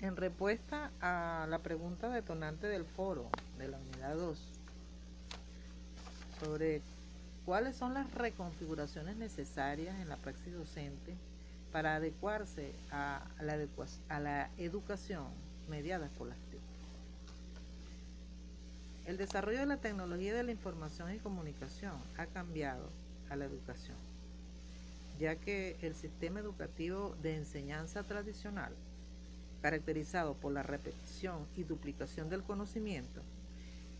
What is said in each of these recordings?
En respuesta a la pregunta detonante del foro de la unidad 2 sobre cuáles son las reconfiguraciones necesarias en la praxis docente para adecuarse a la, educación mediada por las TIC. El desarrollo de la tecnología de la información y comunicación ha cambiado a la educación, ya que el sistema educativo de enseñanza tradicional caracterizado por la repetición y duplicación del conocimiento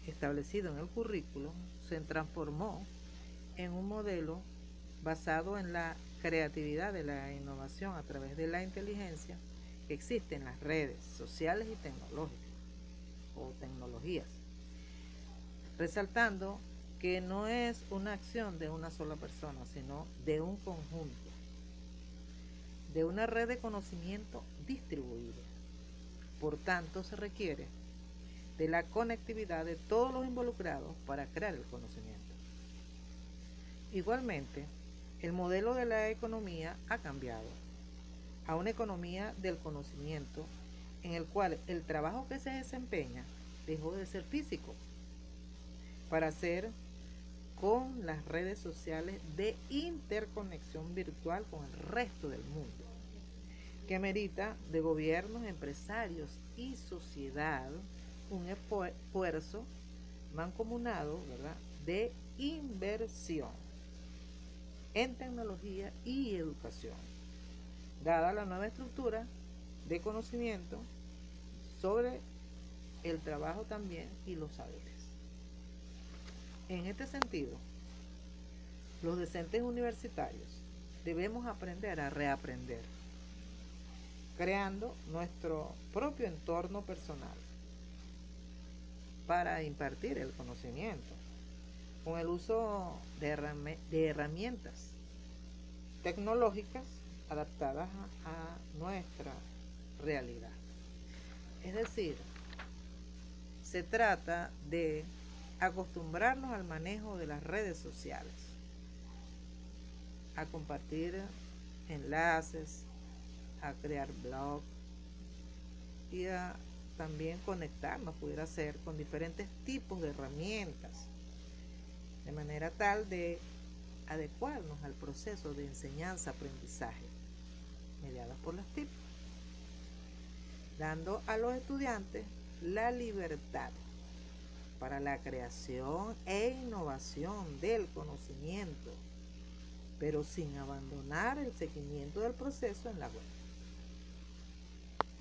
establecido en el currículo, se transformó en un modelo basado en la creatividad de la innovación a través de la inteligencia que existe en las redes sociales y tecnológicas o tecnologías, resaltando que no es una acción de una sola persona, sino de un conjunto, de una red de conocimiento distribuido. Por tanto, se requiere de la conectividad de todos los involucrados para crear el conocimiento. Igualmente, el modelo de la economía ha cambiado a una economía del conocimiento en el cual el trabajo que se desempeña dejó de ser físico para ser con las redes sociales de interconexión virtual con el resto del mundo que merita de gobiernos, empresarios y sociedad un esfuerzo mancomunado de inversión en tecnología y educación, dada la nueva estructura de conocimiento sobre el trabajo también y los saberes. En este sentido, los docentes universitarios debemos aprender a reaprender creando nuestro propio entorno personal para impartir el conocimiento con el uso de, herramientas tecnológicas adaptadas a, nuestra realidad. Es decir, se trata de acostumbrarnos al manejo de las redes sociales, a compartir enlaces, a crear blog y a también conectarnos, pudiera ser, con diferentes tipos de herramientas, de manera tal de adecuarnos al proceso de enseñanza-aprendizaje mediadas por las TIP, dando a los estudiantes la libertad para la creación e innovación del conocimiento, pero sin abandonar el seguimiento del proceso en la web.